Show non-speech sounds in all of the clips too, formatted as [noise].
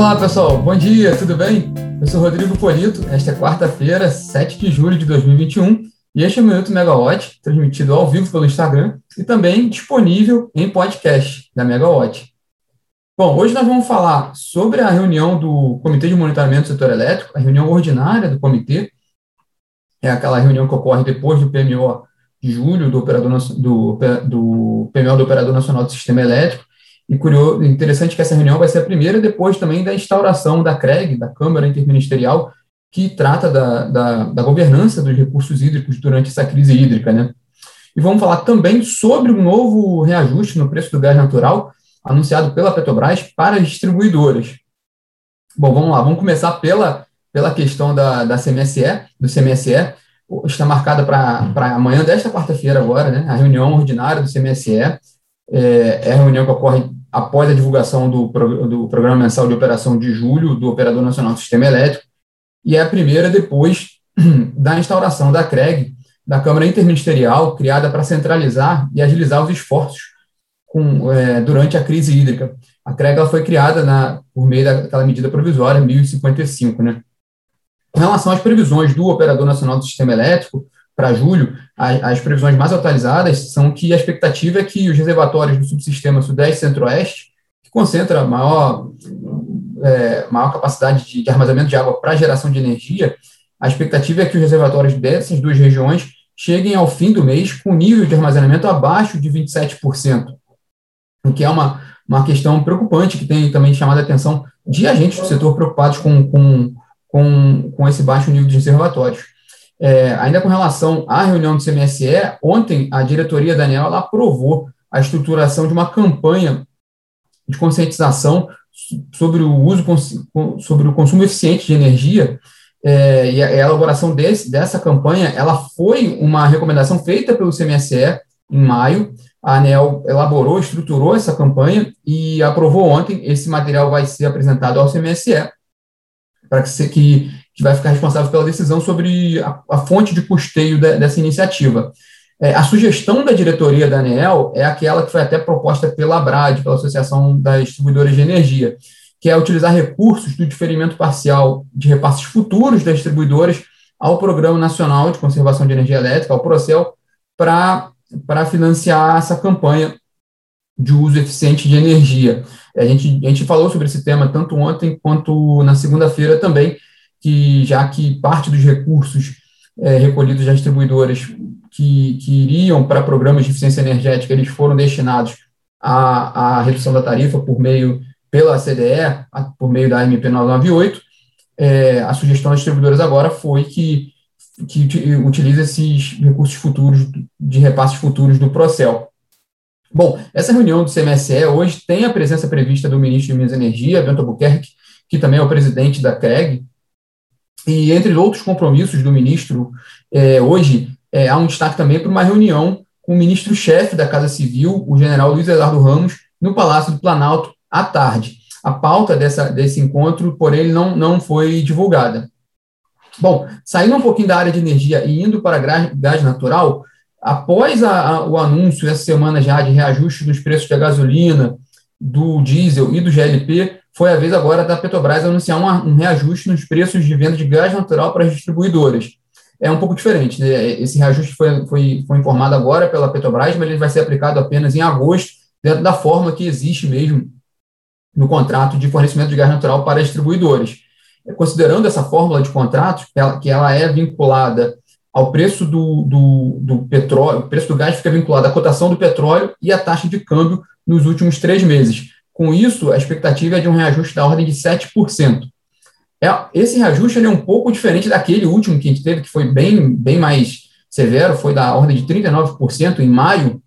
Olá, pessoal. Bom dia, tudo bem? Eu sou Rodrigo Polito. Esta é quarta-feira, 7 de julho de 2021, e este é o Minuto Megawatt, transmitido ao vivo pelo Instagram e também disponível em podcast da Megawatt. Bom, hoje nós vamos falar sobre a reunião do Comitê de Monitoramento do Setor Elétrico, a reunião ordinária do comitê, é aquela reunião que ocorre depois do PMO de julho, do, operador, do, do PMO do Operador Nacional do Sistema Elétrico, e curioso, interessante que essa reunião vai ser a primeira depois também da instauração da CREG, da Câmara Interministerial, que trata da, da, da, governança dos recursos hídricos durante essa crise hídrica. Né? E vamos falar também sobre um novo reajuste no preço do gás natural, anunciado pela Petrobras para as distribuidoras. Bom, vamos lá, vamos começar pela, pela questão da, da CMSE, do CMSE, está marcada para amanhã desta quarta-feira agora, né, a reunião ordinária do CMSE, é, é a reunião que ocorre após a divulgação do, do Programa Mensal de Operação de julho do Operador Nacional do Sistema Elétrico, e é a primeira depois [clears throat] da instauração da CREG, da Câmara Interministerial, criada para centralizar e agilizar os esforços com, é, durante a crise hídrica. A CREG ela foi criada na, por meio daquela medida provisória 1055. Né? Com relação às previsões do Operador Nacional do Sistema Elétrico, para julho, as, as, previsões mais atualizadas são que a expectativa é que os reservatórios do subsistema Sudeste Centro-Oeste, que concentra maior, é, maior capacidade de, de armazenamento de água para geração de energia, a expectativa é que os reservatórios dessas duas regiões cheguem ao fim do mês com nível de armazenamento abaixo de 27%, o que é uma, uma questão preocupante que tem também chamado a atenção de agentes do setor preocupados com, com, com, com esse baixo nível de reservatórios. É, ainda com relação à reunião do CMSE, ontem a diretoria da ANEL aprovou a estruturação de uma campanha de conscientização sobre o uso sobre o consumo eficiente de energia é, e a elaboração desse, dessa campanha ela foi uma recomendação feita pelo CMSE em maio a ANEL elaborou, estruturou essa campanha e aprovou ontem. Esse material vai ser apresentado ao CMSE para que, que que vai ficar responsável pela decisão sobre a, a fonte de custeio de, dessa iniciativa. É, a sugestão da diretoria da ANEEL é aquela que foi até proposta pela ABRAD, pela Associação das Distribuidoras de Energia, que é utilizar recursos do diferimento parcial de repasses futuros das distribuidoras ao Programa Nacional de Conservação de Energia Elétrica, ao PROCEL, para financiar essa campanha de uso eficiente de energia. A gente, a gente falou sobre esse tema tanto ontem quanto na segunda-feira também, que já que parte dos recursos é, recolhidos das distribuidoras que, que iriam para programas de eficiência energética, eles foram destinados à, à redução da tarifa por meio, pela CDE, por meio da MP 998, é, a sugestão das distribuidoras agora foi que, que utilize esses recursos futuros, de repasses futuros do Procel. Bom, essa reunião do CMSE hoje tem a presença prevista do ministro de Minas e Energia, Bento Albuquerque, que também é o presidente da CREG, e entre outros compromissos do ministro, é, hoje é, há um destaque também para uma reunião com o ministro-chefe da Casa Civil, o general Luiz Eduardo Ramos, no Palácio do Planalto, à tarde. A pauta dessa, desse encontro, por ele, não, não foi divulgada. Bom, saindo um pouquinho da área de energia e indo para gás natural, após a, a, o anúncio essa semana já de reajuste dos preços da gasolina, do diesel e do GLP, foi a vez agora da Petrobras anunciar um, um reajuste nos preços de venda de gás natural para as distribuidoras. É um pouco diferente, né? Esse reajuste foi, foi, foi informado agora pela Petrobras, mas ele vai ser aplicado apenas em agosto, dentro da forma que existe mesmo no contrato de fornecimento de gás natural para as distribuidoras. Considerando essa fórmula de ela, que ela é vinculada ao preço do, do, do petróleo, o preço do gás fica vinculado à cotação do petróleo e à taxa de câmbio nos últimos três meses. Com isso, a expectativa é de um reajuste da ordem de 7%. É, esse reajuste é um pouco diferente daquele último que a gente teve, que foi bem, bem mais severo, foi da ordem de 39% em maio.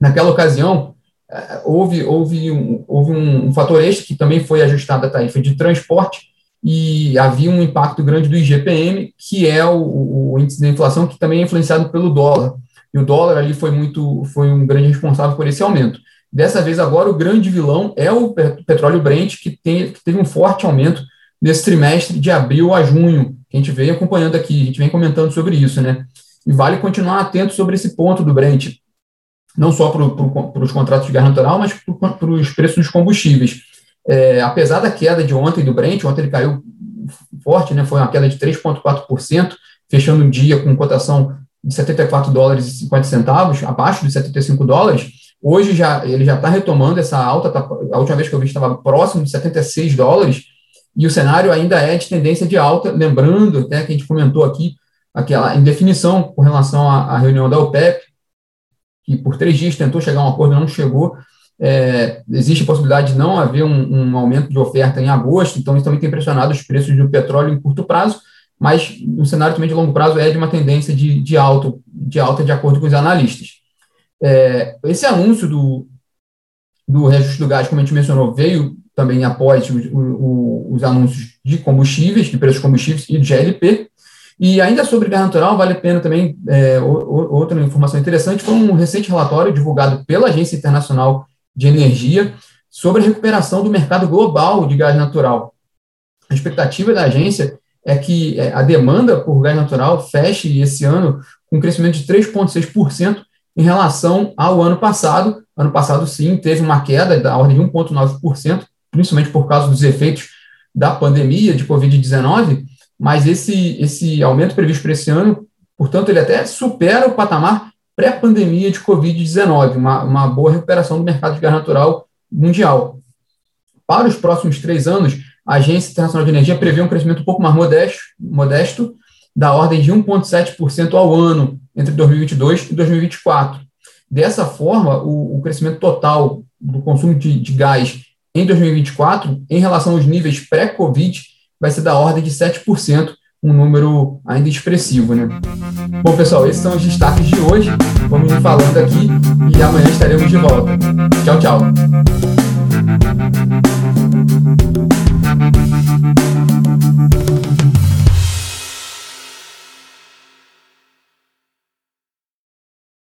Naquela ocasião, é, houve, houve, um, houve um, um fator extra que também foi ajustado a tarifa de transporte e havia um impacto grande do IGPM, que é o, o índice de inflação, que também é influenciado pelo dólar. E o dólar ali foi muito, foi um grande responsável por esse aumento. Dessa vez, agora, o grande vilão é o petróleo Brent, que, tem, que teve um forte aumento nesse trimestre de abril a junho, que a gente vem acompanhando aqui, a gente vem comentando sobre isso, né? E vale continuar atento sobre esse ponto do Brent, não só para os contratos de gás natural, mas para os preços dos combustíveis. é, apesar da queda de ontem do Brent, ontem ele caiu forte, né, foi uma queda de 3,4%, fechando um dia com cotação de 74 dólares e 50 centavos, abaixo de 75 dólares. Hoje já ele já está retomando essa alta, tá, a última vez que eu vi estava próximo de 76 dólares, e o cenário ainda é de tendência de alta, lembrando até que a gente comentou aqui, aquela indefinição com relação à, à reunião da OPEP, que por três dias tentou chegar a um acordo, não chegou, é, existe a possibilidade de não haver um, um, aumento de oferta em agosto, então isso também tem pressionado os preços do petróleo em curto prazo, mas o cenário também de longo prazo é de uma tendência de, de, alto, de alta, de acordo com os analistas. É, esse anúncio do, do reajuste do gás, como a gente mencionou, veio também após os, os, os anúncios de combustíveis, de preços de combustíveis e de GLP, e ainda sobre gás natural, vale a pena também, é, outra informação interessante, foi um recente relatório divulgado pela Agência Internacional de Energia sobre a recuperação do mercado global de gás natural. A expectativa da agência é que é, a demanda por gás natural feche esse ano com um crescimento de 3,6% em relação ao ano passado. Ano passado, sim, teve uma queda da ordem de 1,9%, principalmente por causa dos efeitos da pandemia de Covid-19, mas esse, esse aumento previsto para esse ano, portanto, ele até supera o patamar pré-pandemia de Covid-19, uma, uma boa recuperação do mercado de gás natural mundial. Para os próximos três anos, a Agência Internacional de Energia prevê um crescimento um pouco mais modesto, modesto da ordem de 1,7% ao ano entre 2022 e 2024. Dessa forma, o, o crescimento total do consumo de, de, gás em 2024, em relação aos níveis pré-Covid, vai ser da ordem de 7%, um número ainda expressivo, né? Bom, pessoal, esses são os destaques de hoje. Vamos falando aqui e amanhã estaremos de volta. Tchau, tchau.